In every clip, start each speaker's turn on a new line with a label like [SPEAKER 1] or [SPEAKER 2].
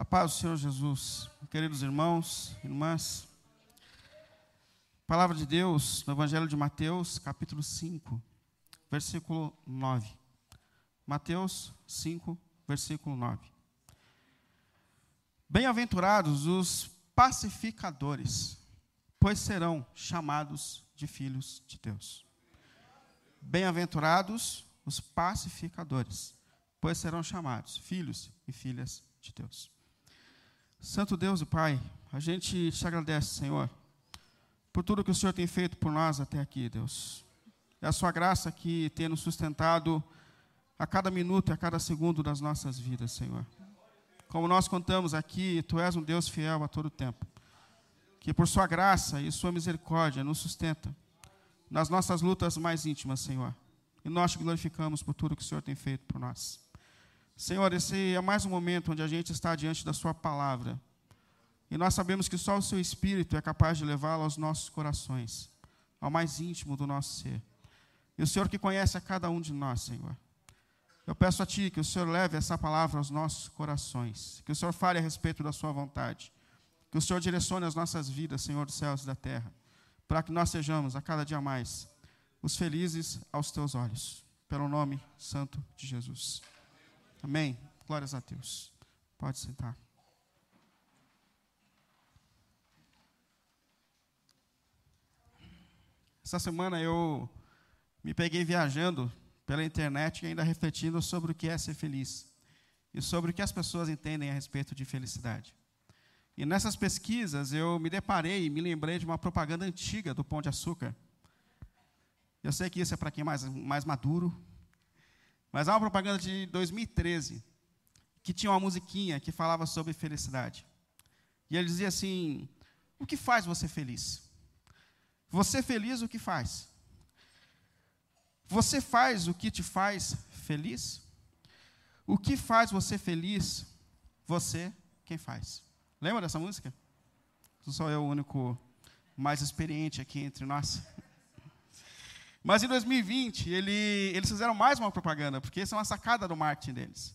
[SPEAKER 1] A paz do Senhor Jesus, queridos irmãos, irmãs. Palavra de Deus no Evangelho de Mateus, capítulo 5, versículo 9. Mateus 5, versículo 9. Bem-aventurados os pacificadores, pois serão chamados de filhos de Deus. Bem-aventurados os pacificadores, pois serão chamados filhos e filhas de Deus. Santo Deus e Pai, a gente te agradece, Senhor, por tudo que o Senhor tem feito por nós até aqui, Deus. É a Sua graça que tem nos sustentado a cada minuto e a cada segundo das nossas vidas, Senhor. Como nós contamos aqui, Tu és um Deus fiel a todo tempo, que por Sua graça e Sua misericórdia nos sustenta nas nossas lutas mais íntimas, Senhor. E nós te glorificamos por tudo que o Senhor tem feito por nós. Senhor, esse é mais um momento onde a gente está diante da Sua palavra. E nós sabemos que só o Seu Espírito é capaz de levá-la aos nossos corações, ao mais íntimo do nosso ser. E o Senhor que conhece a cada um de nós, Senhor. Eu peço a Ti que o Senhor leve essa palavra aos nossos corações, que o Senhor fale a respeito da Sua vontade, que o Senhor direcione as nossas vidas, Senhor dos céus e da terra, para que nós sejamos a cada dia mais os felizes aos Teus olhos, pelo nome santo de Jesus. Amém. Glórias a Deus. Pode sentar. Essa semana eu me peguei viajando pela internet e ainda refletindo sobre o que é ser feliz e sobre o que as pessoas entendem a respeito de felicidade. E nessas pesquisas eu me deparei e me lembrei de uma propaganda antiga do Pão de Açúcar. Eu sei que isso é para quem é mais, mais maduro, mas há uma propaganda de 2013 que tinha uma musiquinha que falava sobre felicidade. E ele dizia assim: O que faz você feliz? Você feliz, o que faz? Você faz o que te faz feliz? O que faz você feliz? Você quem faz. Lembra dessa música? Não sou eu o único mais experiente aqui entre nós. Mas em 2020, ele, eles fizeram mais uma propaganda, porque essa é uma sacada do marketing deles.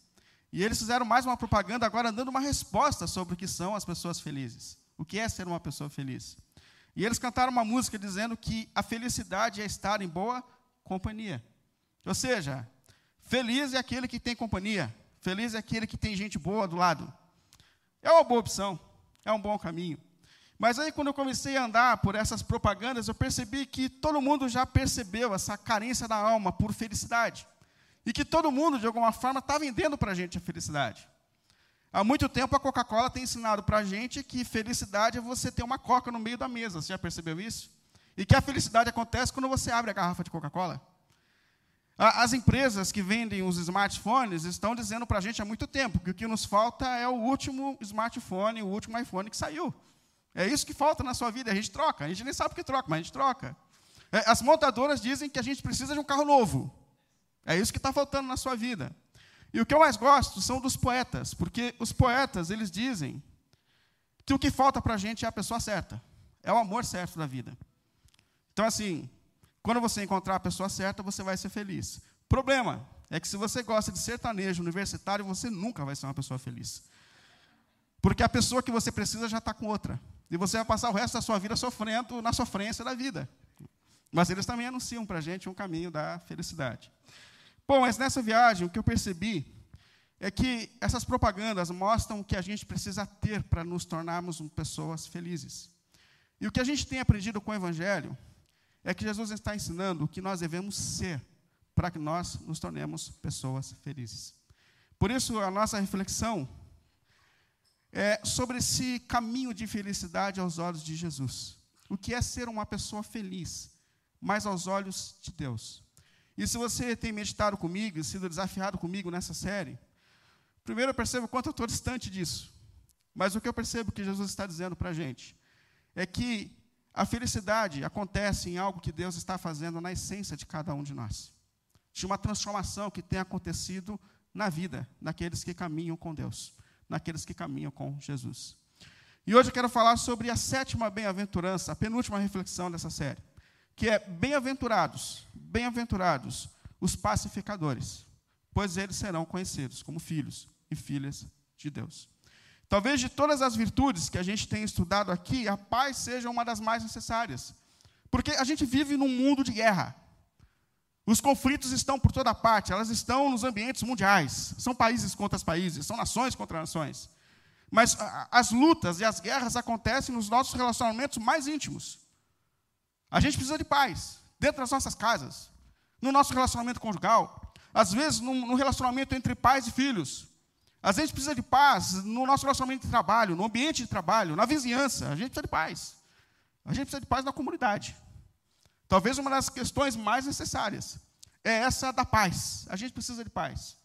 [SPEAKER 1] E eles fizeram mais uma propaganda agora dando uma resposta sobre o que são as pessoas felizes. O que é ser uma pessoa feliz. E eles cantaram uma música dizendo que a felicidade é estar em boa companhia. Ou seja, feliz é aquele que tem companhia. Feliz é aquele que tem gente boa do lado. É uma boa opção, é um bom caminho. Mas aí, quando eu comecei a andar por essas propagandas, eu percebi que todo mundo já percebeu essa carência da alma por felicidade. E que todo mundo, de alguma forma, está vendendo para a gente a felicidade. Há muito tempo a Coca-Cola tem ensinado para a gente que felicidade é você ter uma coca no meio da mesa. Você já percebeu isso? E que a felicidade acontece quando você abre a garrafa de Coca-Cola. As empresas que vendem os smartphones estão dizendo para a gente há muito tempo que o que nos falta é o último smartphone, o último iPhone que saiu. É isso que falta na sua vida. A gente troca. A gente nem sabe o que troca, mas a gente troca. É, as montadoras dizem que a gente precisa de um carro novo. É isso que está faltando na sua vida. E o que eu mais gosto são dos poetas, porque os poetas, eles dizem que o que falta para a gente é a pessoa certa. É o amor certo da vida. Então, assim, quando você encontrar a pessoa certa, você vai ser feliz. Problema é que se você gosta de sertanejo universitário, você nunca vai ser uma pessoa feliz. Porque a pessoa que você precisa já está com outra. E você vai passar o resto da sua vida sofrendo na sofrência da vida. Mas eles também anunciam para a gente um caminho da felicidade. Bom, mas nessa viagem, o que eu percebi é que essas propagandas mostram o que a gente precisa ter para nos tornarmos pessoas felizes. E o que a gente tem aprendido com o Evangelho é que Jesus está ensinando o que nós devemos ser para que nós nos tornemos pessoas felizes. Por isso, a nossa reflexão é, sobre esse caminho de felicidade aos olhos de Jesus. O que é ser uma pessoa feliz, mas aos olhos de Deus. E se você tem meditado comigo, sido desafiado comigo nessa série, primeiro eu percebo quanto eu estou distante disso. Mas o que eu percebo que Jesus está dizendo para a gente é que a felicidade acontece em algo que Deus está fazendo na essência de cada um de nós. De uma transformação que tem acontecido na vida daqueles que caminham com Deus naqueles que caminham com Jesus. E hoje eu quero falar sobre a sétima bem-aventurança, a penúltima reflexão dessa série, que é bem-aventurados, bem-aventurados os pacificadores, pois eles serão conhecidos como filhos e filhas de Deus. Talvez de todas as virtudes que a gente tem estudado aqui, a paz seja uma das mais necessárias. Porque a gente vive num mundo de guerra. Os conflitos estão por toda parte, elas estão nos ambientes mundiais. São países contra países, são nações contra nações. Mas as lutas e as guerras acontecem nos nossos relacionamentos mais íntimos. A gente precisa de paz dentro das nossas casas, no nosso relacionamento conjugal, às vezes no relacionamento entre pais e filhos. Às vezes precisa de paz no nosso relacionamento de trabalho, no ambiente de trabalho, na vizinhança. A gente precisa de paz. A gente precisa de paz na comunidade. Talvez uma das questões mais necessárias é essa da paz. A gente precisa de paz.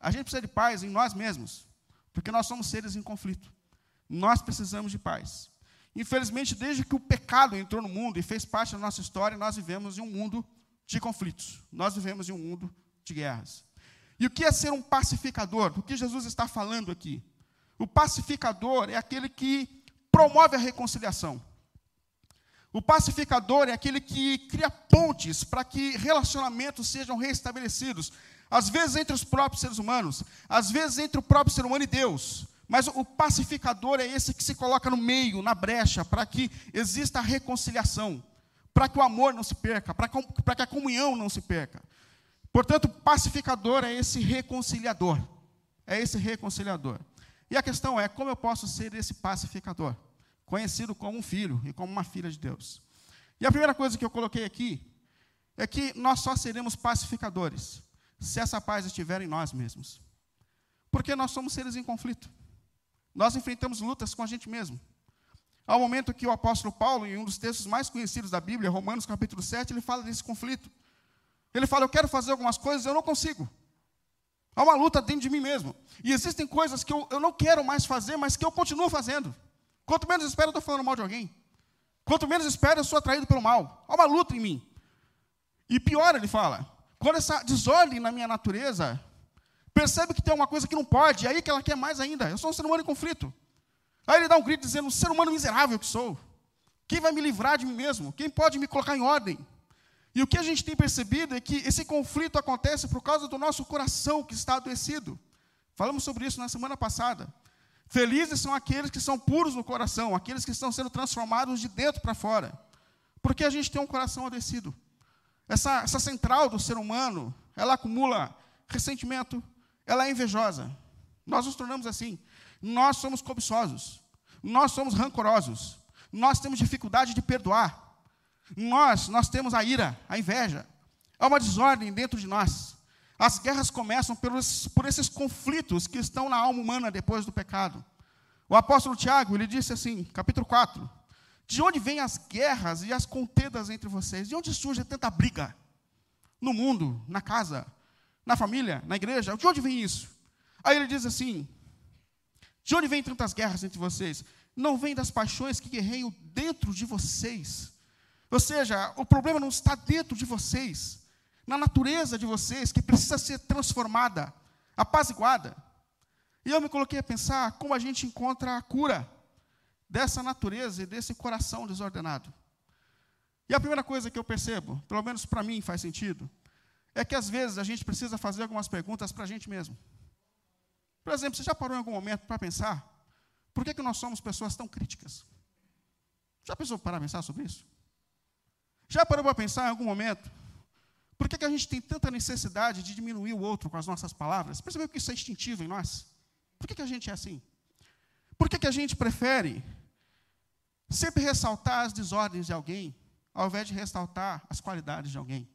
[SPEAKER 1] A gente precisa de paz em nós mesmos, porque nós somos seres em conflito. Nós precisamos de paz. Infelizmente, desde que o pecado entrou no mundo e fez parte da nossa história, nós vivemos em um mundo de conflitos. Nós vivemos em um mundo de guerras. E o que é ser um pacificador? O que Jesus está falando aqui? O pacificador é aquele que promove a reconciliação. O pacificador é aquele que cria pontes para que relacionamentos sejam restabelecidos. Às vezes entre os próprios seres humanos, às vezes entre o próprio ser humano e Deus. Mas o pacificador é esse que se coloca no meio, na brecha, para que exista a reconciliação, para que o amor não se perca, para que a comunhão não se perca. Portanto, o pacificador é esse reconciliador. É esse reconciliador. E a questão é: como eu posso ser esse pacificador? Conhecido como um filho e como uma filha de Deus. E a primeira coisa que eu coloquei aqui é que nós só seremos pacificadores se essa paz estiver em nós mesmos. Porque nós somos seres em conflito. Nós enfrentamos lutas com a gente mesmo. Ao momento que o apóstolo Paulo, em um dos textos mais conhecidos da Bíblia, Romanos capítulo 7, ele fala desse conflito. Ele fala: Eu quero fazer algumas coisas, eu não consigo. Há uma luta dentro de mim mesmo. E existem coisas que eu, eu não quero mais fazer, mas que eu continuo fazendo. Quanto menos espero, eu estou falando mal de alguém. Quanto menos espero, eu sou atraído pelo mal. Há uma luta em mim. E pior, ele fala, quando essa desordem na minha natureza percebe que tem uma coisa que não pode, é aí que ela quer mais ainda. Eu sou um ser humano em conflito. Aí ele dá um grito dizendo: um ser humano miserável que sou. Quem vai me livrar de mim mesmo? Quem pode me colocar em ordem? E o que a gente tem percebido é que esse conflito acontece por causa do nosso coração que está adoecido. Falamos sobre isso na semana passada. Felizes são aqueles que são puros no coração, aqueles que estão sendo transformados de dentro para fora. Porque a gente tem um coração adoecido. Essa, essa central do ser humano, ela acumula ressentimento, ela é invejosa. Nós nos tornamos assim. Nós somos cobiçosos. Nós somos rancorosos. Nós temos dificuldade de perdoar. Nós, nós temos a ira, a inveja. Há uma desordem dentro de nós. As guerras começam pelos, por esses conflitos que estão na alma humana depois do pecado. O apóstolo Tiago, ele disse assim, capítulo 4, de onde vêm as guerras e as contendas entre vocês? De onde surge tanta briga? No mundo, na casa, na família, na igreja? De onde vem isso? Aí ele diz assim: De onde vêm tantas guerras entre vocês? Não vem das paixões que guerreiam dentro de vocês. Ou seja, o problema não está dentro de vocês na natureza de vocês que precisa ser transformada, apaziguada. E eu me coloquei a pensar como a gente encontra a cura dessa natureza e desse coração desordenado. E a primeira coisa que eu percebo, pelo menos para mim faz sentido, é que às vezes a gente precisa fazer algumas perguntas para a gente mesmo. Por exemplo, você já parou em algum momento para pensar por que, que nós somos pessoas tão críticas? Já pensou para pensar sobre isso? Já parou para pensar em algum momento por que, que a gente tem tanta necessidade de diminuir o outro com as nossas palavras? Percebeu que isso é instintivo em nós? Por que, que a gente é assim? Por que, que a gente prefere sempre ressaltar as desordens de alguém, ao invés de ressaltar as qualidades de alguém?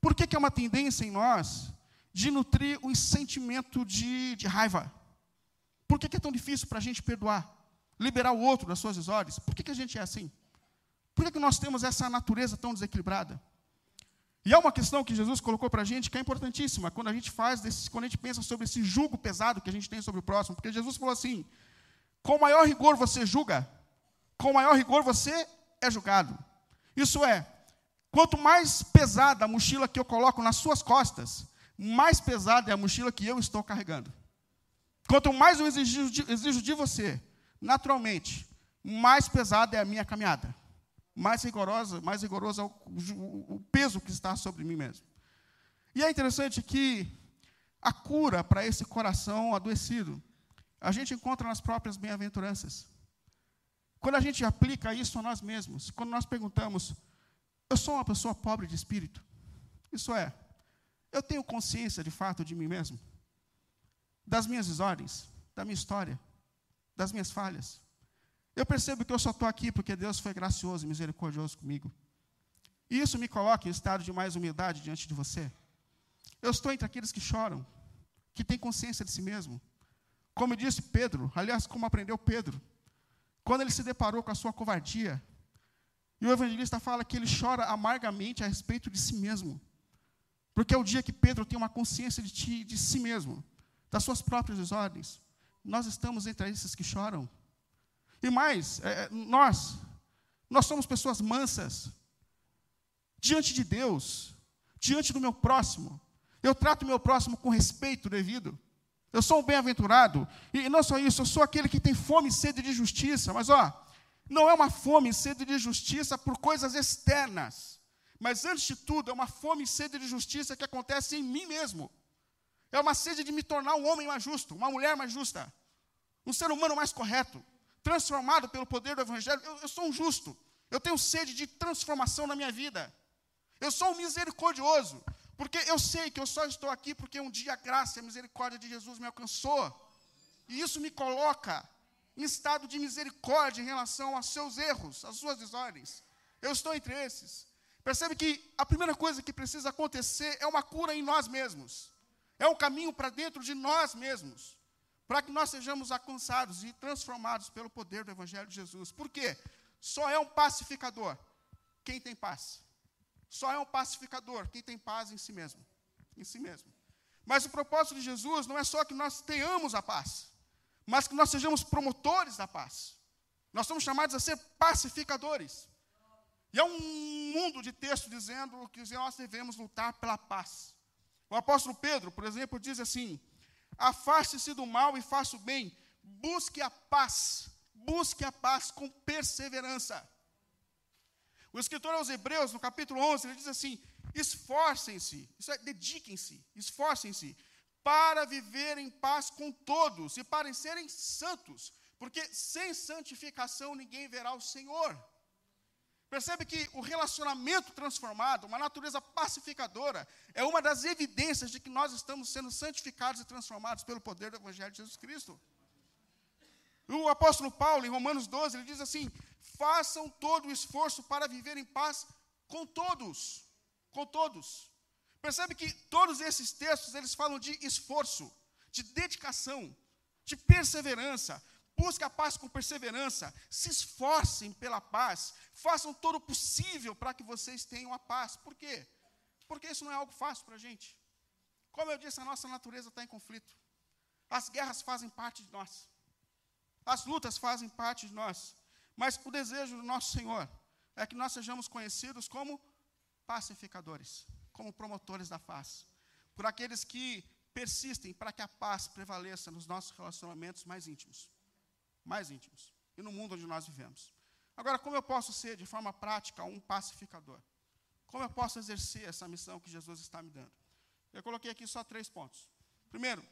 [SPEAKER 1] Por que, que é uma tendência em nós de nutrir um sentimento de, de raiva? Por que, que é tão difícil para a gente perdoar, liberar o outro das suas desordens? Por que, que a gente é assim? Por que, que nós temos essa natureza tão desequilibrada? E há uma questão que Jesus colocou para a gente que é importantíssima quando a gente faz, desse, quando a gente pensa sobre esse julgo pesado que a gente tem sobre o próximo, porque Jesus falou assim: com maior rigor você julga, com maior rigor você é julgado. Isso é, quanto mais pesada a mochila que eu coloco nas suas costas, mais pesada é a mochila que eu estou carregando. Quanto mais eu exijo de, exijo de você, naturalmente, mais pesada é a minha caminhada mais rigorosa, mais rigoroso é o, o, o peso que está sobre mim mesmo. E é interessante que a cura para esse coração adoecido, a gente encontra nas próprias bem-aventuranças. Quando a gente aplica isso a nós mesmos, quando nós perguntamos, eu sou uma pessoa pobre de espírito? Isso é, eu tenho consciência de fato de mim mesmo? Das minhas desordens, da minha história, das minhas falhas. Eu percebo que eu só estou aqui porque Deus foi gracioso e misericordioso comigo. E isso me coloca em estado de mais humildade diante de você. Eu estou entre aqueles que choram, que têm consciência de si mesmo. Como disse Pedro, aliás, como aprendeu Pedro, quando ele se deparou com a sua covardia, e o evangelista fala que ele chora amargamente a respeito de si mesmo. Porque é o dia que Pedro tem uma consciência de, ti, de si mesmo, das suas próprias desordens. Nós estamos entre esses que choram. E mais, é, é nós, nós somos pessoas mansas. Diante de Deus, diante do meu próximo. Eu trato o meu próximo com respeito devido. Eu sou um bem-aventurado. E não só isso, eu sou aquele que tem fome e sede de justiça. Mas, ó, não é uma fome e sede de justiça por coisas externas. Mas, antes de tudo, é uma fome e sede de justiça que acontece em mim mesmo. É uma sede de me tornar um homem mais justo, uma mulher mais justa, um ser humano mais correto, transformado pelo poder do Evangelho. Eu, eu sou um justo. Eu tenho sede de transformação na minha vida. Eu sou um misericordioso. Porque eu sei que eu só estou aqui porque um dia a graça e a misericórdia de Jesus me alcançou. E isso me coloca em estado de misericórdia em relação aos seus erros, às suas desordens. Eu estou entre esses. Percebe que a primeira coisa que precisa acontecer é uma cura em nós mesmos. É um caminho para dentro de nós mesmos. Para que nós sejamos alcançados e transformados pelo poder do Evangelho de Jesus. Por quê? Só é um pacificador quem tem paz. Só é um pacificador quem tem paz em si mesmo. Em si mesmo. Mas o propósito de Jesus não é só que nós tenhamos a paz, mas que nós sejamos promotores da paz. Nós somos chamados a ser pacificadores. E há um mundo de texto dizendo que nós devemos lutar pela paz. O apóstolo Pedro, por exemplo, diz assim: Afaste-se do mal e faça o bem, busque a paz, busque a paz com perseverança. O escritor aos Hebreus, no capítulo 11, ele diz assim: esforcem-se, é, dediquem-se, esforcem-se para viver em paz com todos e para serem santos, porque sem santificação ninguém verá o Senhor. Percebe que o relacionamento transformado, uma natureza pacificadora, é uma das evidências de que nós estamos sendo santificados e transformados pelo poder do Evangelho de Jesus Cristo. O apóstolo Paulo, em Romanos 12, ele diz assim: façam todo o esforço para viver em paz com todos. Com todos. Percebe que todos esses textos, eles falam de esforço, de dedicação, de perseverança. Busque a paz com perseverança, se esforcem pela paz, façam todo o possível para que vocês tenham a paz. Por quê? Porque isso não é algo fácil para a gente. Como eu disse, a nossa natureza está em conflito. As guerras fazem parte de nós. As lutas fazem parte de nós. Mas o desejo do nosso Senhor é que nós sejamos conhecidos como pacificadores, como promotores da paz, por aqueles que persistem para que a paz prevaleça nos nossos relacionamentos mais íntimos, mais íntimos, e no mundo onde nós vivemos. Agora, como eu posso ser, de forma prática, um pacificador? Como eu posso exercer essa missão que Jesus está me dando? Eu coloquei aqui só três pontos. Primeiro,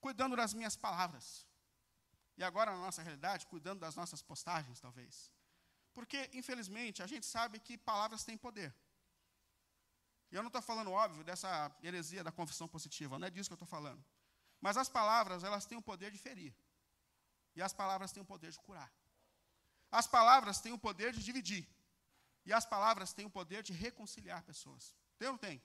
[SPEAKER 1] cuidando das minhas palavras. E agora, na nossa realidade, cuidando das nossas postagens, talvez. Porque, infelizmente, a gente sabe que palavras têm poder. E eu não estou falando, óbvio, dessa heresia da confissão positiva, não é disso que eu estou falando. Mas as palavras, elas têm o poder de ferir. E as palavras têm o poder de curar. As palavras têm o poder de dividir. E as palavras têm o poder de reconciliar pessoas. Tem ou não tem?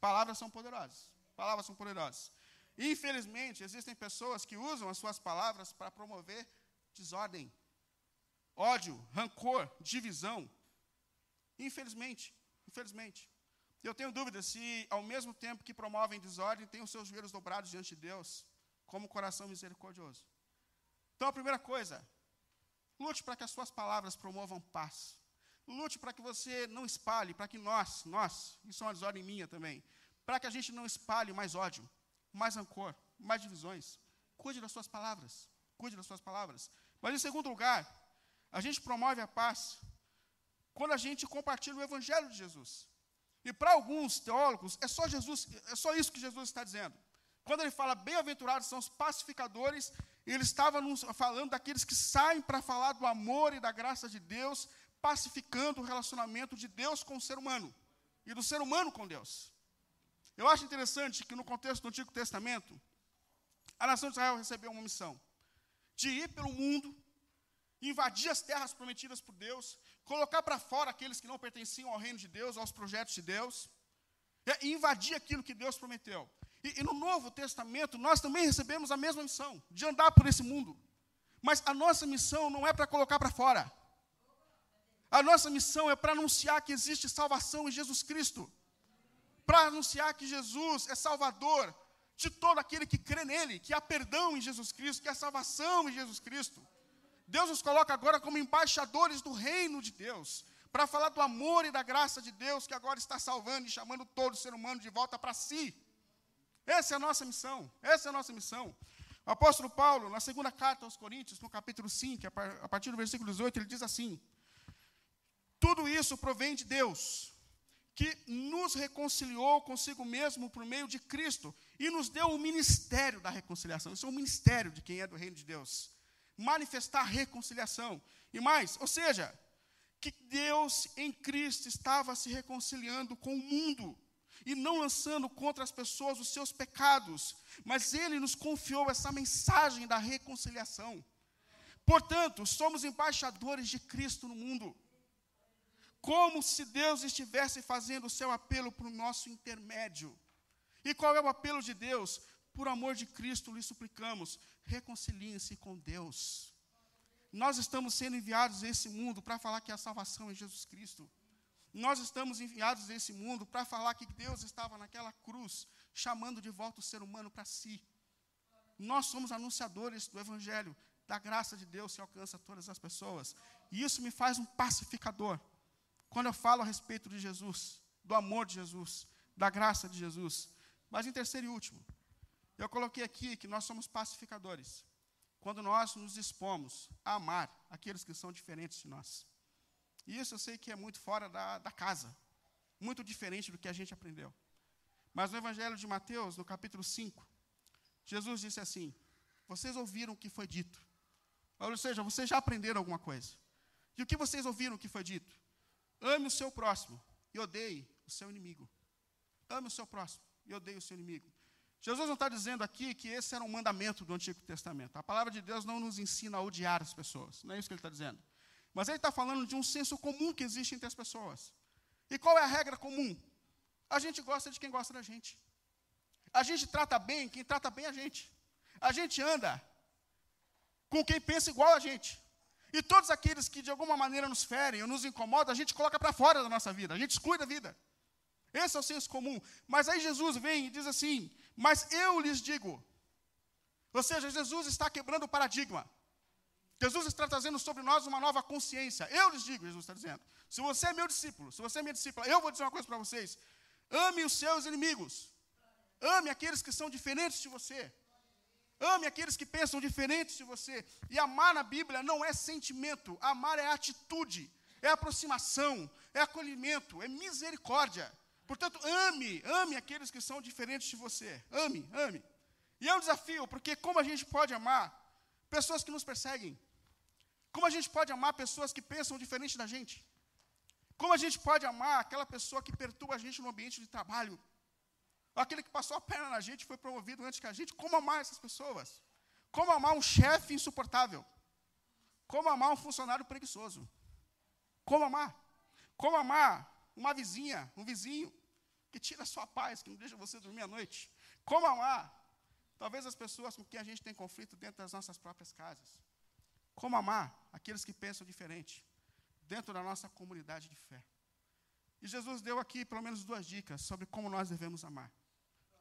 [SPEAKER 1] Palavras são poderosas. Palavras são poderosas. Infelizmente, existem pessoas que usam as suas palavras para promover desordem, ódio, rancor, divisão. Infelizmente, infelizmente. Eu tenho dúvida se, ao mesmo tempo que promovem desordem, têm os seus joelhos dobrados diante de Deus, como coração misericordioso. Então, a primeira coisa, lute para que as suas palavras promovam paz. Lute para que você não espalhe, para que nós, nós, isso é uma desordem minha também, para que a gente não espalhe mais ódio, mais rancor, mais divisões. Cuide das suas palavras. Cuide das suas palavras. Mas, em segundo lugar, a gente promove a paz quando a gente compartilha o Evangelho de Jesus. E para alguns teólogos, é só Jesus, é só isso que Jesus está dizendo. Quando ele fala bem-aventurados são os pacificadores, ele estava falando daqueles que saem para falar do amor e da graça de Deus, pacificando o relacionamento de Deus com o ser humano e do ser humano com Deus. Eu acho interessante que no contexto do Antigo Testamento, a nação de Israel recebeu uma missão de ir pelo mundo, invadir as terras prometidas por Deus, colocar para fora aqueles que não pertenciam ao reino de Deus, aos projetos de Deus, e invadir aquilo que Deus prometeu. E, e, no Novo Testamento, nós também recebemos a mesma missão, de andar por esse mundo. Mas a nossa missão não é para colocar para fora. A nossa missão é para anunciar que existe salvação em Jesus Cristo. Para anunciar que Jesus é Salvador de todo aquele que crê nele, que há perdão em Jesus Cristo, que há salvação em Jesus Cristo. Deus nos coloca agora como embaixadores do reino de Deus, para falar do amor e da graça de Deus que agora está salvando e chamando todo ser humano de volta para si. Essa é a nossa missão. Essa é a nossa missão. O apóstolo Paulo, na segunda carta aos Coríntios, no capítulo 5, a partir do versículo 18, ele diz assim: Tudo isso provém de Deus, que nos reconciliou consigo mesmo por meio de Cristo e nos deu o ministério da reconciliação. Isso é um ministério de quem é do reino de Deus. Manifestar reconciliação. E mais, ou seja, que Deus em Cristo estava se reconciliando com o mundo e não lançando contra as pessoas os seus pecados, mas Ele nos confiou essa mensagem da reconciliação. Portanto, somos embaixadores de Cristo no mundo, como se Deus estivesse fazendo o seu apelo para o nosso intermédio. E qual é o apelo de Deus? Por amor de Cristo lhe suplicamos, reconciliem-se com Deus. Nós estamos sendo enviados a esse mundo para falar que a salvação é Jesus Cristo. Nós estamos enviados a esse mundo para falar que Deus estava naquela cruz, chamando de volta o ser humano para si. Nós somos anunciadores do Evangelho, da graça de Deus que alcança todas as pessoas. E isso me faz um pacificador. Quando eu falo a respeito de Jesus, do amor de Jesus, da graça de Jesus. Mas em terceiro e último, eu coloquei aqui que nós somos pacificadores quando nós nos dispomos a amar aqueles que são diferentes de nós. E isso eu sei que é muito fora da, da casa, muito diferente do que a gente aprendeu. Mas no Evangelho de Mateus, no capítulo 5, Jesus disse assim: Vocês ouviram o que foi dito. Ou seja, vocês já aprenderam alguma coisa. E o que vocês ouviram que foi dito? Ame o seu próximo e odeie o seu inimigo. Ame o seu próximo e odeie o seu inimigo. Jesus não está dizendo aqui que esse era um mandamento do Antigo Testamento. A palavra de Deus não nos ensina a odiar as pessoas. Não é isso que ele está dizendo. Mas ele está falando de um senso comum que existe entre as pessoas. E qual é a regra comum? A gente gosta de quem gosta da gente. A gente trata bem quem trata bem a gente. A gente anda com quem pensa igual a gente. E todos aqueles que de alguma maneira nos ferem ou nos incomodam, a gente coloca para fora da nossa vida, a gente exclui da vida. Esse é o senso comum. Mas aí Jesus vem e diz assim: Mas eu lhes digo. Ou seja, Jesus está quebrando o paradigma. Jesus está trazendo sobre nós uma nova consciência. Eu lhes digo, Jesus está dizendo: se você é meu discípulo, se você é minha discípula, eu vou dizer uma coisa para vocês: ame os seus inimigos, ame aqueles que são diferentes de você, ame aqueles que pensam diferentes de você. E amar na Bíblia não é sentimento, amar é atitude, é aproximação, é acolhimento, é misericórdia. Portanto, ame, ame aqueles que são diferentes de você. Ame, ame. E é um desafio, porque como a gente pode amar pessoas que nos perseguem? Como a gente pode amar pessoas que pensam diferente da gente? Como a gente pode amar aquela pessoa que perturba a gente no ambiente de trabalho? Aquele que passou a perna na gente e foi promovido antes que a gente? Como amar essas pessoas? Como amar um chefe insuportável? Como amar um funcionário preguiçoso? Como amar? Como amar uma vizinha, um vizinho que tira a sua paz, que não deixa você dormir à noite? Como amar? Talvez as pessoas com quem a gente tem conflito dentro das nossas próprias casas. Como amar aqueles que pensam diferente dentro da nossa comunidade de fé. E Jesus deu aqui pelo menos duas dicas sobre como nós devemos amar.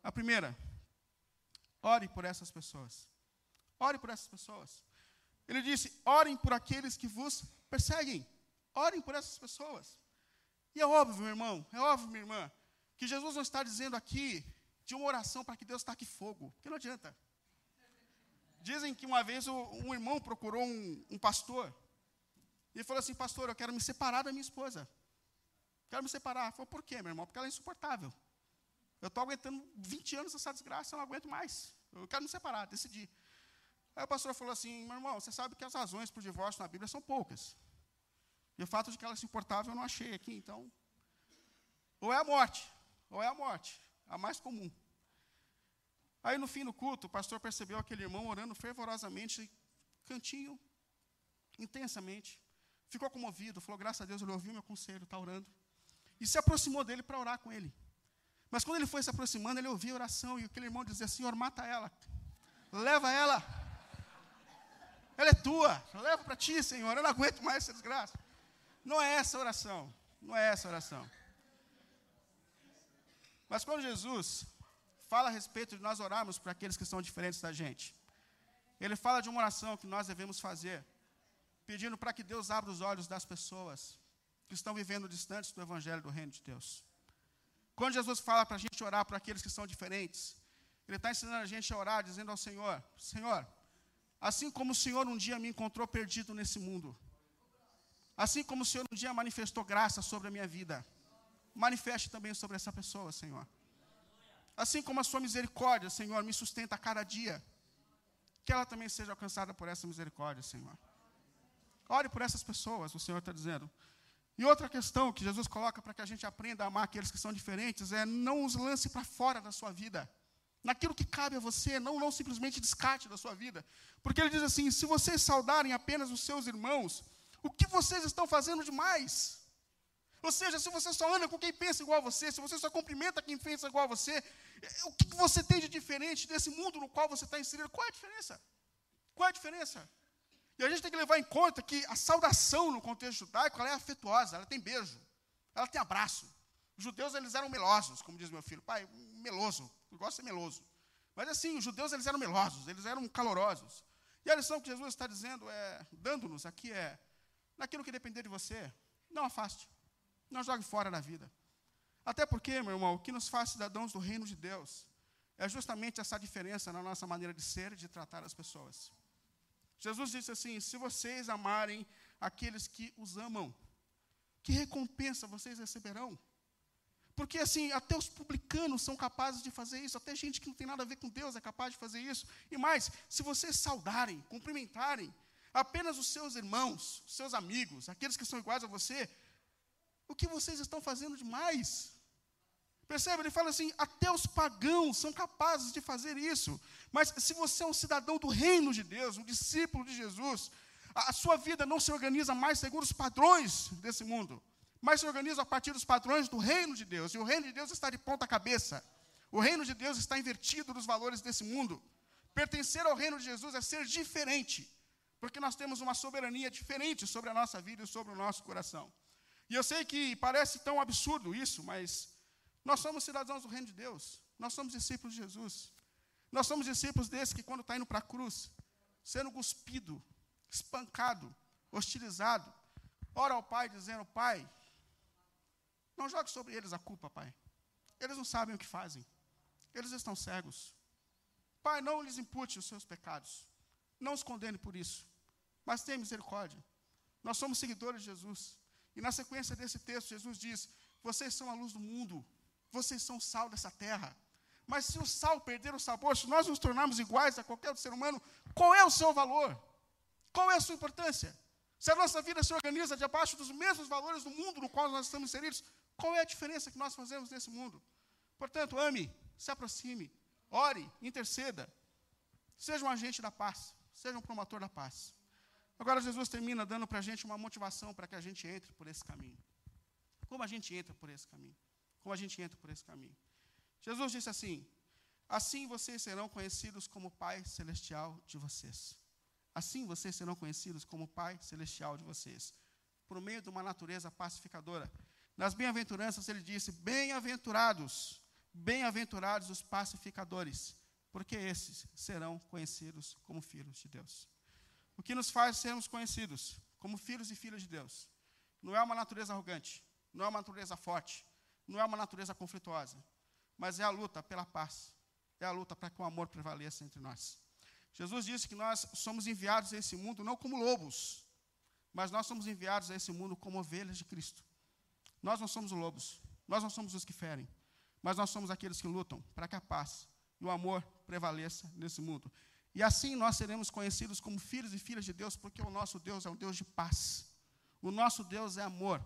[SPEAKER 1] A primeira, ore por essas pessoas. Ore por essas pessoas. Ele disse: orem por aqueles que vos perseguem. Orem por essas pessoas. E é óbvio, meu irmão, é óbvio, minha irmã, que Jesus não está dizendo aqui de uma oração para que Deus taque fogo, porque não adianta. Dizem que uma vez um irmão procurou um, um pastor e falou assim: Pastor, eu quero me separar da minha esposa. Quero me separar. Falou, por quê, meu irmão? Porque ela é insuportável. Eu estou aguentando 20 anos essa desgraça, eu não aguento mais. Eu quero me separar, decidi. Aí o pastor falou assim: meu irmão, você sabe que as razões para o divórcio na Bíblia são poucas. E o fato de que ela se importava eu não achei aqui, então. Ou é a morte, ou é a morte, a mais comum. Aí no fim do culto, o pastor percebeu aquele irmão orando fervorosamente, cantinho, intensamente. Ficou comovido, falou: graças a Deus, ele ouviu meu conselho, está orando. E se aproximou dele para orar com ele. Mas quando ele foi se aproximando, ele ouviu a oração e aquele irmão dizia: Senhor, mata ela, leva ela. Ela é tua, leva para ti, Senhor. Eu não aguento mais essa desgraça. Não é essa oração. Não é essa oração. Mas quando Jesus fala a respeito de nós orarmos para aqueles que são diferentes da gente, ele fala de uma oração que nós devemos fazer, pedindo para que Deus abra os olhos das pessoas que estão vivendo distantes do Evangelho do Reino de Deus. Quando Jesus fala para a gente orar para aqueles que são diferentes, Ele está ensinando a gente a orar, dizendo ao Senhor: Senhor, assim como o Senhor um dia me encontrou perdido nesse mundo, assim como o Senhor um dia manifestou graça sobre a minha vida, manifeste também sobre essa pessoa, Senhor. Assim como a sua misericórdia, Senhor, me sustenta a cada dia, que ela também seja alcançada por essa misericórdia, Senhor. Ore por essas pessoas, o Senhor está dizendo. E outra questão que Jesus coloca para que a gente aprenda a amar aqueles que são diferentes é não os lance para fora da sua vida. Naquilo que cabe a você, não, não simplesmente descarte da sua vida. Porque ele diz assim: se vocês saudarem apenas os seus irmãos, o que vocês estão fazendo demais? Ou seja, se você só anda com quem pensa igual a você, se você só cumprimenta quem pensa igual a você, o que você tem de diferente desse mundo no qual você está inserido? Qual é a diferença? Qual é a diferença? E a gente tem que levar em conta que a saudação no contexto judaico é afetuosa, ela tem beijo, ela tem abraço. Os judeus eles eram melosos, como diz meu filho, pai, meloso, eu gosto de ser meloso. Mas assim, os judeus eles eram melosos, eles eram calorosos. E a lição que Jesus está dizendo é, dando-nos aqui é, naquilo que depender de você, não afaste, não jogue fora da vida. Até porque, meu irmão, o que nos faz cidadãos do reino de Deus é justamente essa diferença na nossa maneira de ser e de tratar as pessoas. Jesus disse assim: se vocês amarem aqueles que os amam, que recompensa vocês receberão? Porque assim, até os publicanos são capazes de fazer isso, até gente que não tem nada a ver com Deus é capaz de fazer isso. E mais, se vocês saudarem, cumprimentarem apenas os seus irmãos, os seus amigos, aqueles que são iguais a você, o que vocês estão fazendo demais? Percebe? Ele fala assim: até os pagãos são capazes de fazer isso. Mas se você é um cidadão do reino de Deus, um discípulo de Jesus, a, a sua vida não se organiza mais segundo os padrões desse mundo, mas se organiza a partir dos padrões do reino de Deus. E o reino de Deus está de ponta cabeça. O reino de Deus está invertido nos valores desse mundo. Pertencer ao reino de Jesus é ser diferente, porque nós temos uma soberania diferente sobre a nossa vida e sobre o nosso coração. E eu sei que parece tão absurdo isso, mas nós somos cidadãos do reino de Deus. Nós somos discípulos de Jesus. Nós somos discípulos desse que, quando está indo para a cruz, sendo cuspido, espancado, hostilizado, ora ao Pai dizendo: Pai, não jogue sobre eles a culpa, Pai. Eles não sabem o que fazem. Eles estão cegos. Pai, não lhes impute os seus pecados. Não os condene por isso. Mas tenha misericórdia. Nós somos seguidores de Jesus. E na sequência desse texto, Jesus diz: Vocês são a luz do mundo. Vocês são sal dessa terra. Mas se o sal perder o sabor, se nós nos tornarmos iguais a qualquer outro ser humano, qual é o seu valor? Qual é a sua importância? Se a nossa vida se organiza debaixo dos mesmos valores do mundo no qual nós estamos inseridos, qual é a diferença que nós fazemos nesse mundo? Portanto, ame, se aproxime, ore, interceda. Seja um agente da paz, seja um promotor da paz. Agora, Jesus termina dando para a gente uma motivação para que a gente entre por esse caminho. Como a gente entra por esse caminho? Como a gente entra por esse caminho? Jesus disse assim: Assim vocês serão conhecidos como Pai Celestial de vocês. Assim vocês serão conhecidos como Pai Celestial de vocês, por meio de uma natureza pacificadora. Nas bem-aventuranças ele disse: Bem-aventurados, bem-aventurados os pacificadores, porque esses serão conhecidos como filhos de Deus. O que nos faz sermos conhecidos como filhos e filhas de Deus não é uma natureza arrogante, não é uma natureza forte, não é uma natureza conflituosa, mas é a luta pela paz, é a luta para que o amor prevaleça entre nós. Jesus disse que nós somos enviados a esse mundo não como lobos, mas nós somos enviados a esse mundo como ovelhas de Cristo. Nós não somos os lobos, nós não somos os que ferem, mas nós somos aqueles que lutam para que a paz e o amor prevaleça nesse mundo. E assim nós seremos conhecidos como filhos e filhas de Deus, porque o nosso Deus é um Deus de paz. O nosso Deus é amor.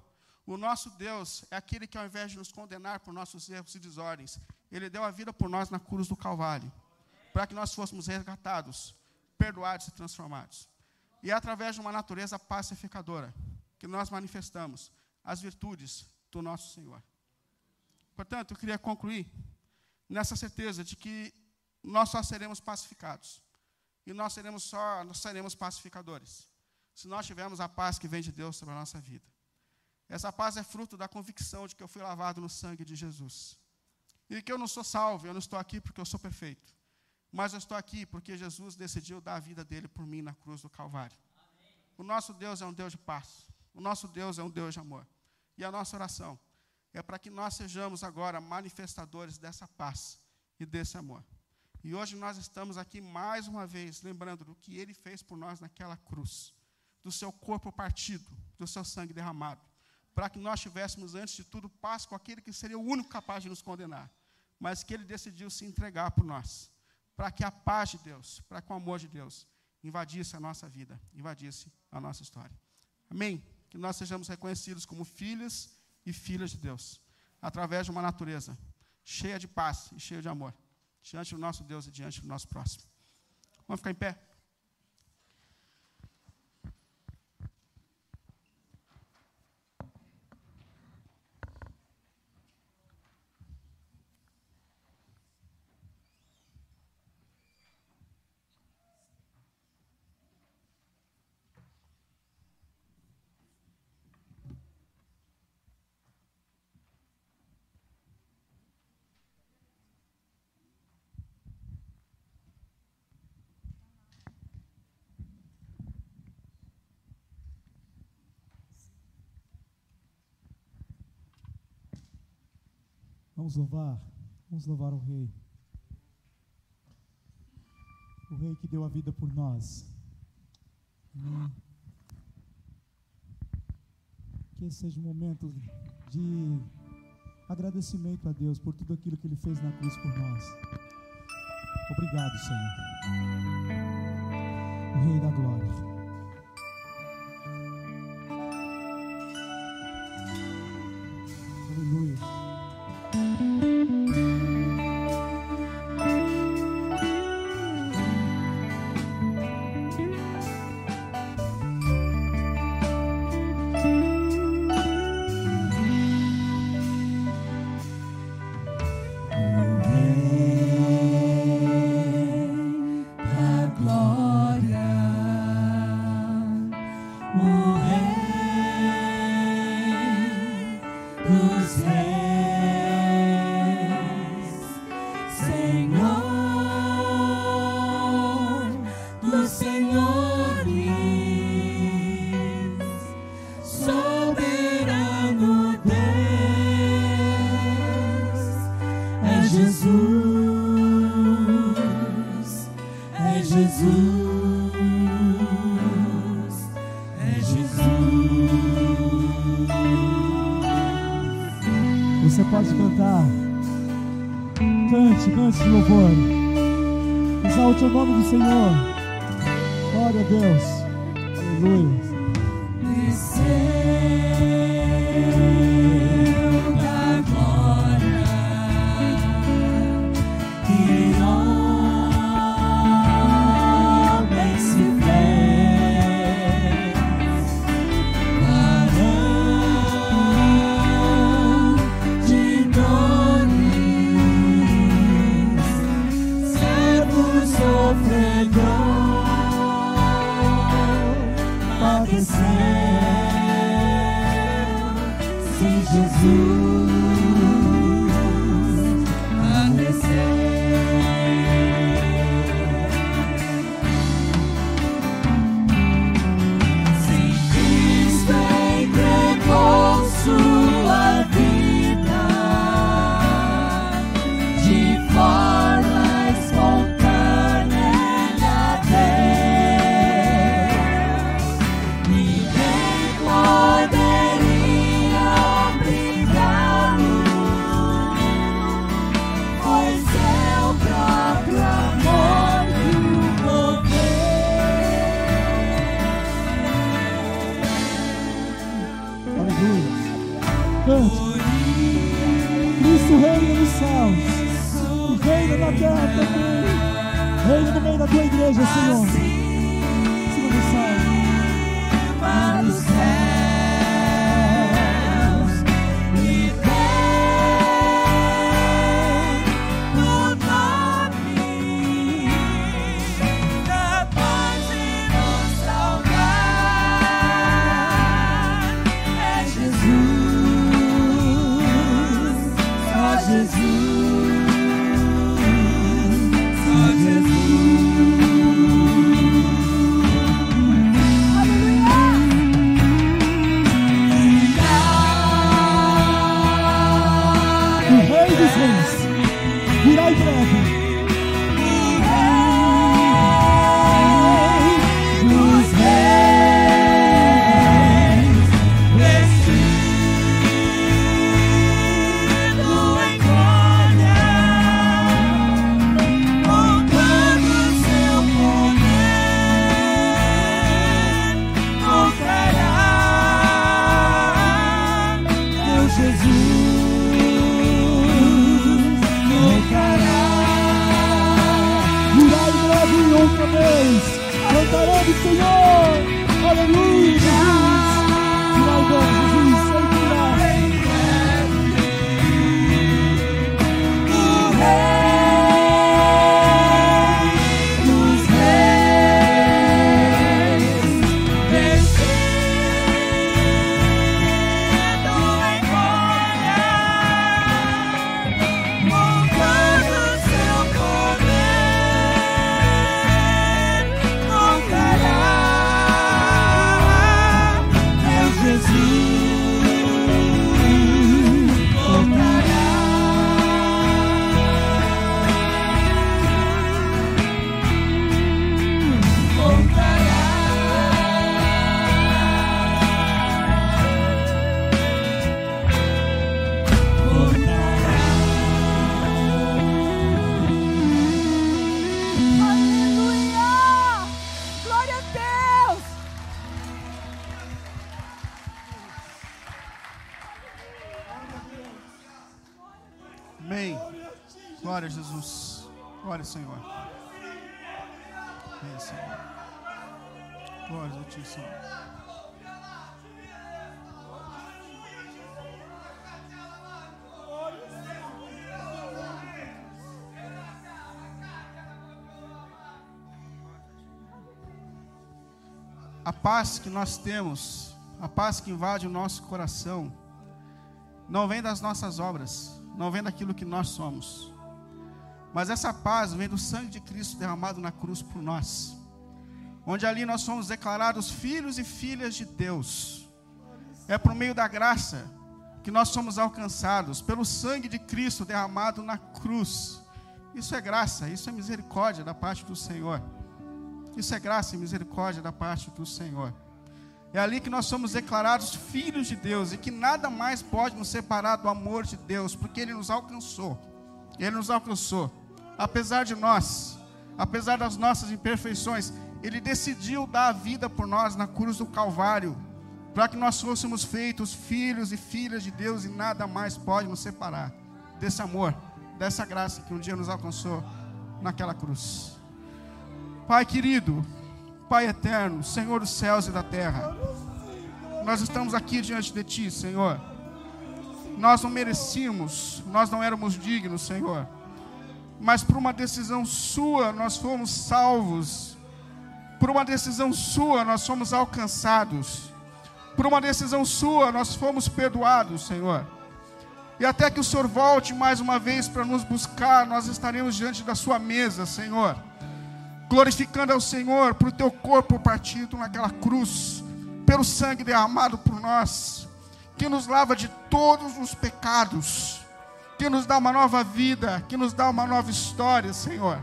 [SPEAKER 1] O nosso Deus é aquele que, ao invés de nos condenar por nossos erros e desordens, Ele deu a vida por nós na cruz do Calvário, para que nós fôssemos resgatados, perdoados e transformados. E é através de uma natureza pacificadora que nós manifestamos as virtudes do nosso Senhor. Portanto, eu queria concluir nessa certeza de que nós só seremos pacificados. E nós seremos só, nós seremos pacificadores. Se nós tivermos a paz que vem de Deus sobre a nossa vida. Essa paz é fruto da convicção de que eu fui lavado no sangue de Jesus. E que eu não sou salvo, eu não estou aqui porque eu sou perfeito. Mas eu estou aqui porque Jesus decidiu dar a vida dele por mim na cruz do Calvário. Amém. O nosso Deus é um Deus de paz. O nosso Deus é um Deus de amor. E a nossa oração é para que nós sejamos agora manifestadores dessa paz e desse amor. E hoje nós estamos aqui mais uma vez lembrando do que ele fez por nós naquela cruz, do seu corpo partido, do seu sangue derramado, para que nós tivéssemos, antes de tudo, paz com aquele que seria o único capaz de nos condenar, mas que ele decidiu se entregar por nós, para que a paz de Deus, para que o amor de Deus invadisse a nossa vida, invadisse a nossa história. Amém? Que nós sejamos reconhecidos como filhos e filhas de Deus, através de uma natureza cheia de paz e cheia de amor, diante do nosso Deus e diante do nosso próximo. Vamos ficar em pé?
[SPEAKER 2] Vamos louvar, vamos louvar o Rei. O Rei que deu a vida por nós. Amém. Que esse seja um momento de agradecimento a Deus por tudo aquilo que Ele fez na cruz por nós. Obrigado, Senhor. O Rei da Glória.
[SPEAKER 3] nome do Senhor. Glória
[SPEAKER 2] a Deus.
[SPEAKER 1] A paz que nós temos, a paz que invade o nosso coração, não vem das nossas obras, não vem daquilo que nós somos, mas essa paz vem do sangue de Cristo derramado na cruz por nós, onde ali nós somos declarados filhos e filhas de Deus. É por meio da graça que nós somos alcançados, pelo sangue de Cristo derramado na cruz. Isso é graça, isso é misericórdia da parte do Senhor. Isso é graça e misericórdia da parte do Senhor. É ali que nós somos declarados filhos de Deus e que nada mais pode nos separar do amor de Deus, porque Ele nos alcançou. Ele nos alcançou. Apesar de nós, apesar das nossas imperfeições, Ele decidiu dar a vida por nós na cruz do Calvário, para que nós fôssemos feitos filhos e filhas de Deus e nada mais pode nos separar desse amor, dessa graça que um dia nos alcançou naquela cruz. Pai querido, Pai eterno, Senhor dos céus e da terra, nós estamos aqui diante de Ti, Senhor. Nós não merecíamos, nós não éramos dignos, Senhor, mas por uma decisão Sua nós fomos salvos, por uma decisão Sua nós fomos alcançados, por uma decisão Sua nós fomos perdoados, Senhor. E até que o Senhor volte mais uma vez para nos buscar, nós estaremos diante da Sua mesa, Senhor glorificando ao Senhor por teu corpo partido naquela cruz, pelo sangue derramado por nós, que nos lava de todos os pecados, que nos dá uma nova vida, que nos dá uma nova história, Senhor.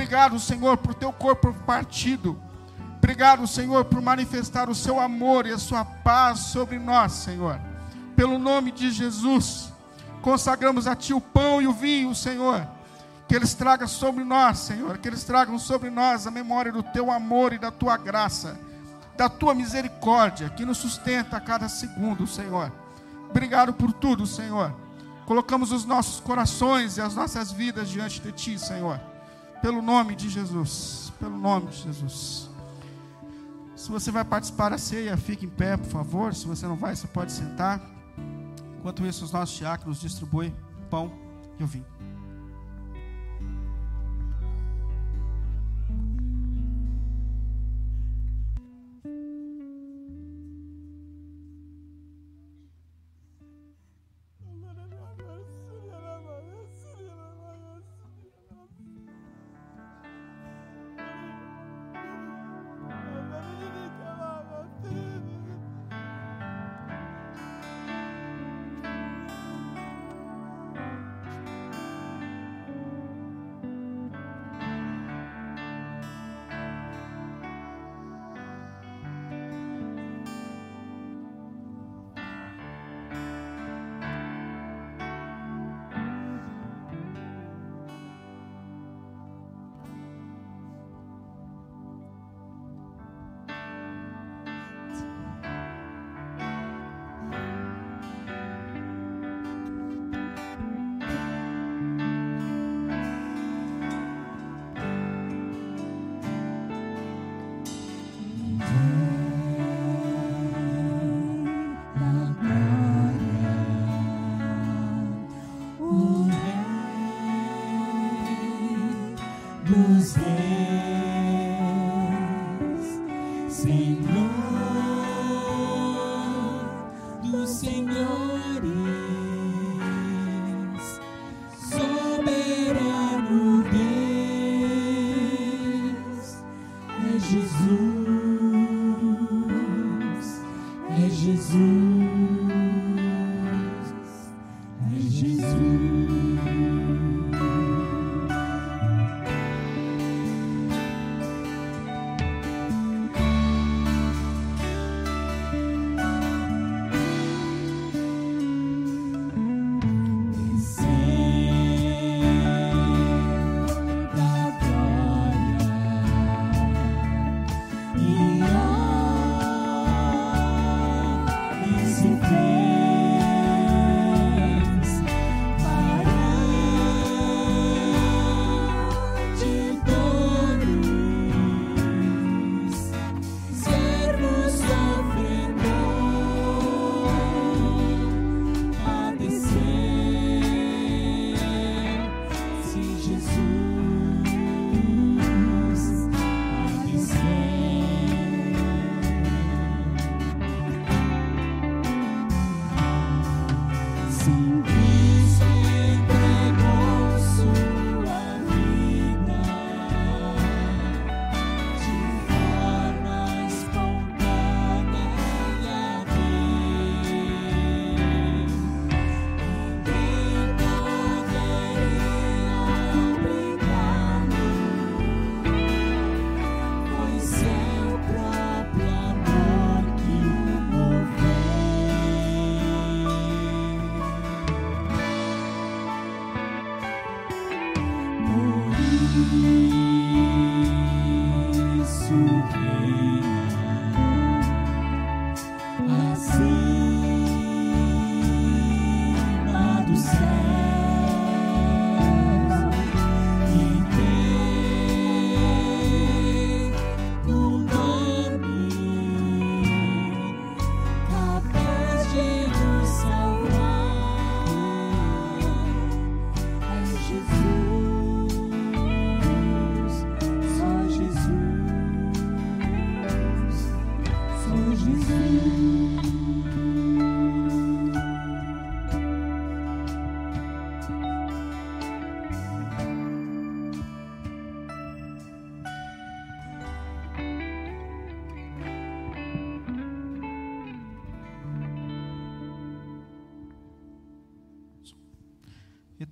[SPEAKER 1] Obrigado, Senhor, por teu corpo partido. Obrigado, Senhor, por manifestar o seu amor e a sua paz sobre nós, Senhor. Pelo nome de Jesus, consagramos a Ti o pão e o vinho, Senhor que eles tragam sobre nós, Senhor, que eles tragam sobre nós a memória do teu amor e da tua graça, da tua misericórdia, que nos sustenta a cada segundo, Senhor. Obrigado por tudo, Senhor.
[SPEAKER 2] Colocamos os nossos corações e as nossas vidas diante de Ti, Senhor. Pelo nome de Jesus. Pelo nome de Jesus. Se você vai participar da ceia, fique em pé, por favor. Se você não vai, você pode sentar. Enquanto isso, os nossos diáconos distribuem pão e o vinho.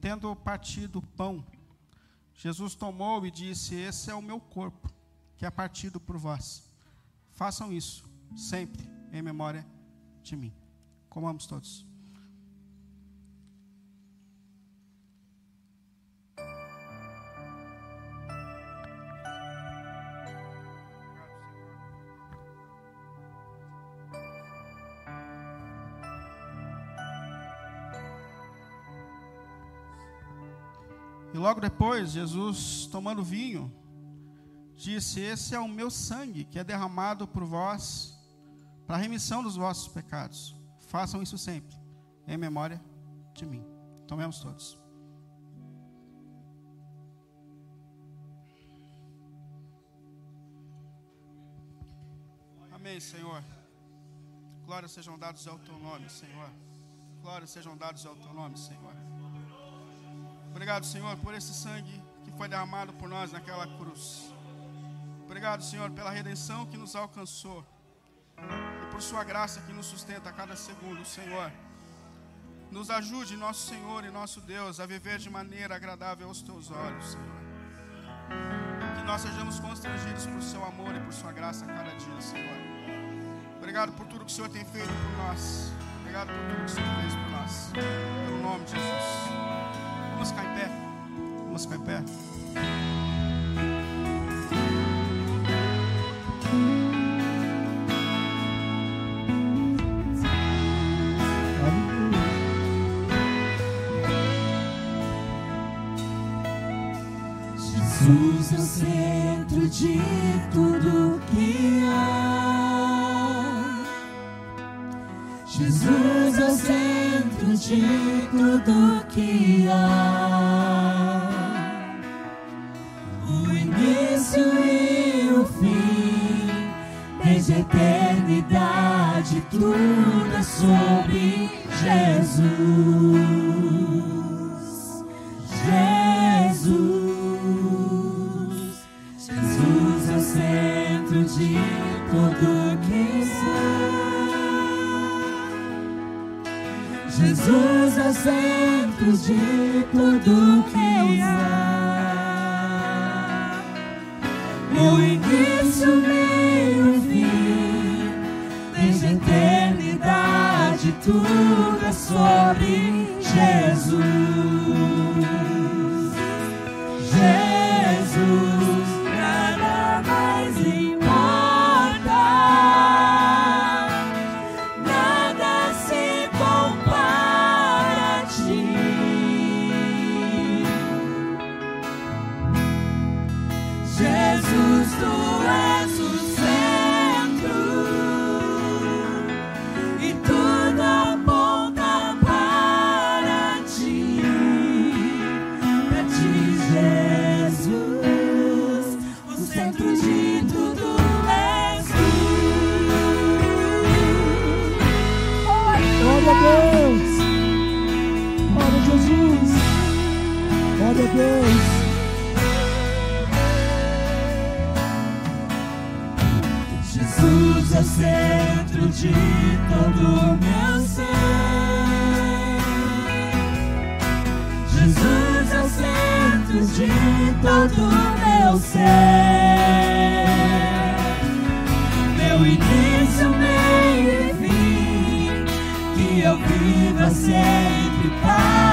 [SPEAKER 2] Tendo partido o pão, Jesus tomou e disse: Esse é o meu corpo, que é partido por vós. Façam isso sempre em memória de mim. Comamos todos.
[SPEAKER 1] E logo depois, Jesus, tomando vinho, disse: Esse é o meu sangue que é derramado por vós para a remissão dos vossos pecados. Façam isso sempre, em memória de mim. Tomemos todos. Amém, Senhor. Glórias sejam dados ao teu nome, Senhor. Glórias sejam dados ao teu nome, Senhor. Obrigado, Senhor, por esse sangue que foi derramado por nós naquela cruz. Obrigado, Senhor, pela redenção que nos alcançou e por Sua graça que nos sustenta a cada segundo, Senhor. Nos ajude, nosso Senhor e nosso Deus, a viver de maneira agradável aos Teus olhos, Senhor. Que nós sejamos constrangidos por Seu amor e por Sua graça a cada dia, Senhor. Obrigado por tudo que o Senhor tem feito por nós. Obrigado por tudo que o Senhor fez por nós. Pelo nome de Jesus. Vamos ficar em pé. Vamos ficar em pé.
[SPEAKER 2] Jesus é o centro de tudo que há. Jesus é o centro de Jesus é o centro de tudo que há. O início, meio e fim, desde a eternidade, tudo é sobre. Jesus, centro de todo meu ser. Jesus é o centro de todo meu ser. Meu início, meio e fim, que eu viva sempre para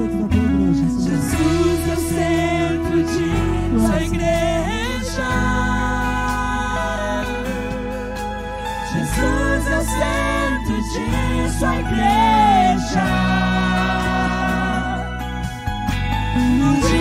[SPEAKER 2] centro
[SPEAKER 3] da tua igreja, Senhor.
[SPEAKER 2] Jesus é o centro de sua igreja. Jesus é o centro de sua igreja. Um dia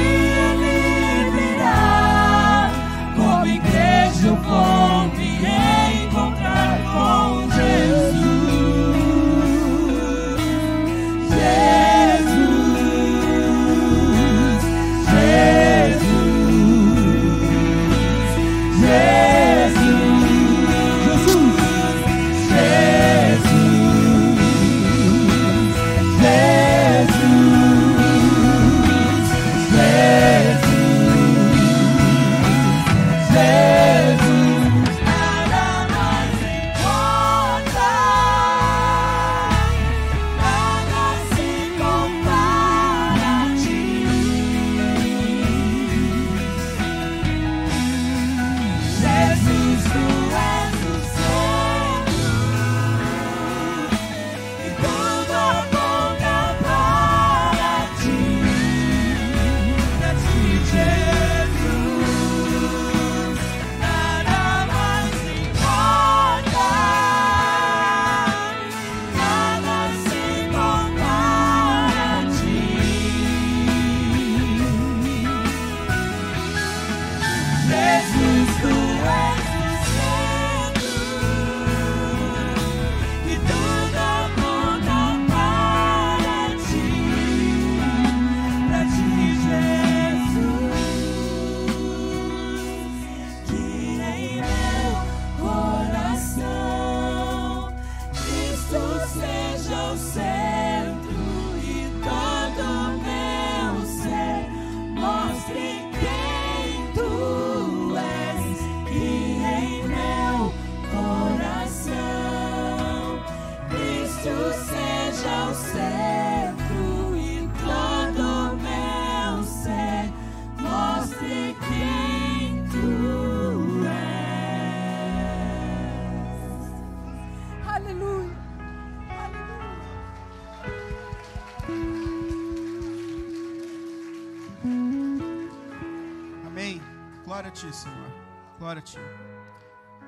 [SPEAKER 1] Glória a Ti.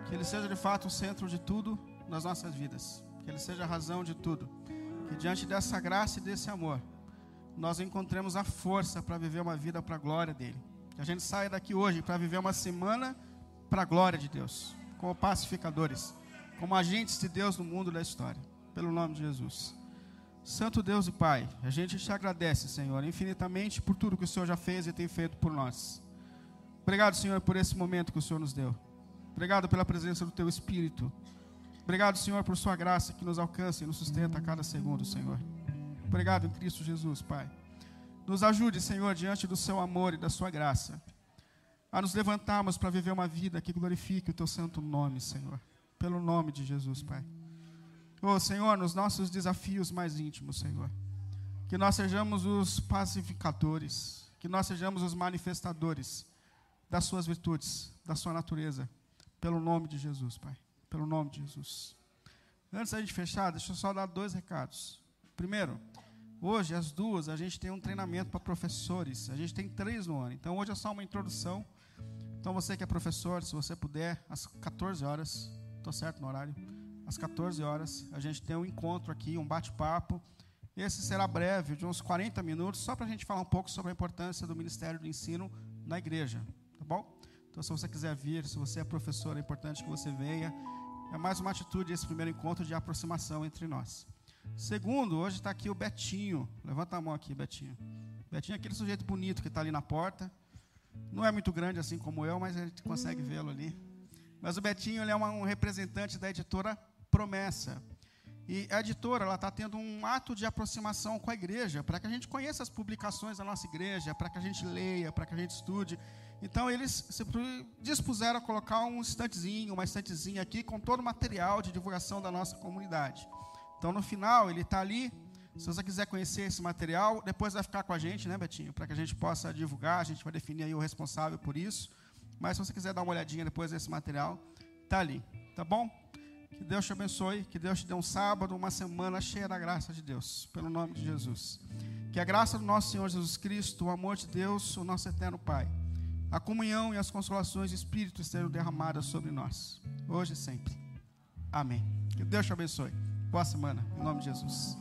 [SPEAKER 1] Que Ele seja de fato o centro de tudo nas nossas vidas. Que Ele seja a razão de tudo. Que diante dessa graça e desse amor, nós encontremos a força para viver uma vida para a glória dEle. Que a gente saia daqui hoje para viver uma semana para a glória de Deus. Como pacificadores. Como agentes de Deus no mundo da história. Pelo nome de Jesus. Santo Deus e Pai, a gente te agradece, Senhor, infinitamente por tudo que o Senhor já fez e tem feito por nós. Obrigado, Senhor, por esse momento que o Senhor nos deu. Obrigado pela presença do Teu Espírito. Obrigado, Senhor, por Sua graça que nos alcança e nos sustenta a cada segundo, Senhor. Obrigado em Cristo Jesus, Pai. Nos ajude, Senhor, diante do Seu amor e da Sua graça, a nos levantarmos para viver uma vida que glorifique o Teu santo nome, Senhor. Pelo nome de Jesus, Pai. Oh, Senhor, nos nossos desafios mais íntimos, Senhor. Que nós sejamos os pacificadores, que nós sejamos os manifestadores das suas virtudes, da sua natureza, pelo nome de Jesus, Pai. Pelo nome de Jesus. Antes da gente fechar, deixa eu só dar dois recados. Primeiro, hoje, às duas, a gente tem um treinamento para professores. A gente tem três no ano. Então, hoje é só uma introdução. Então, você que é professor, se você puder, às 14 horas, estou certo no horário? Às 14 horas, a gente tem um encontro aqui, um bate-papo. Esse será breve, de uns 40 minutos, só para a gente falar um pouco sobre a importância do Ministério do Ensino na igreja, bom? Então, se você quiser vir, se você é professor, é importante que você venha. É mais uma atitude esse primeiro encontro de aproximação entre nós. Segundo, hoje está aqui o Betinho. Levanta a mão aqui, Betinho. Betinho é aquele sujeito bonito que está ali na porta. Não é muito grande assim como eu, mas a gente consegue vê-lo ali. Mas o Betinho ele é um representante da editora Promessa. E a editora está tendo um ato de aproximação com a igreja, para que a gente conheça as publicações da nossa igreja, para que a gente leia, para que a gente estude. Então, eles se dispuseram a colocar um estantezinho, uma estantezinha aqui, com todo o material de divulgação da nossa comunidade. Então, no final, ele está ali Se você quiser conhecer esse material, depois vai ficar com a gente, né, Betinho? Para que a gente possa divulgar, a gente vai definir aí o responsável por isso. Mas se você quiser dar uma olhadinha depois desse material, tá ali, tá bom? Que Deus te abençoe, que Deus te dê um sábado, uma semana cheia da graça de Deus, pelo nome de Jesus. Que a graça do nosso Senhor Jesus Cristo, o amor de Deus, o nosso eterno Pai, a comunhão e as consolações do Espírito estejam derramadas sobre nós, hoje e sempre. Amém. Que Deus te abençoe. Boa semana, em nome de Jesus.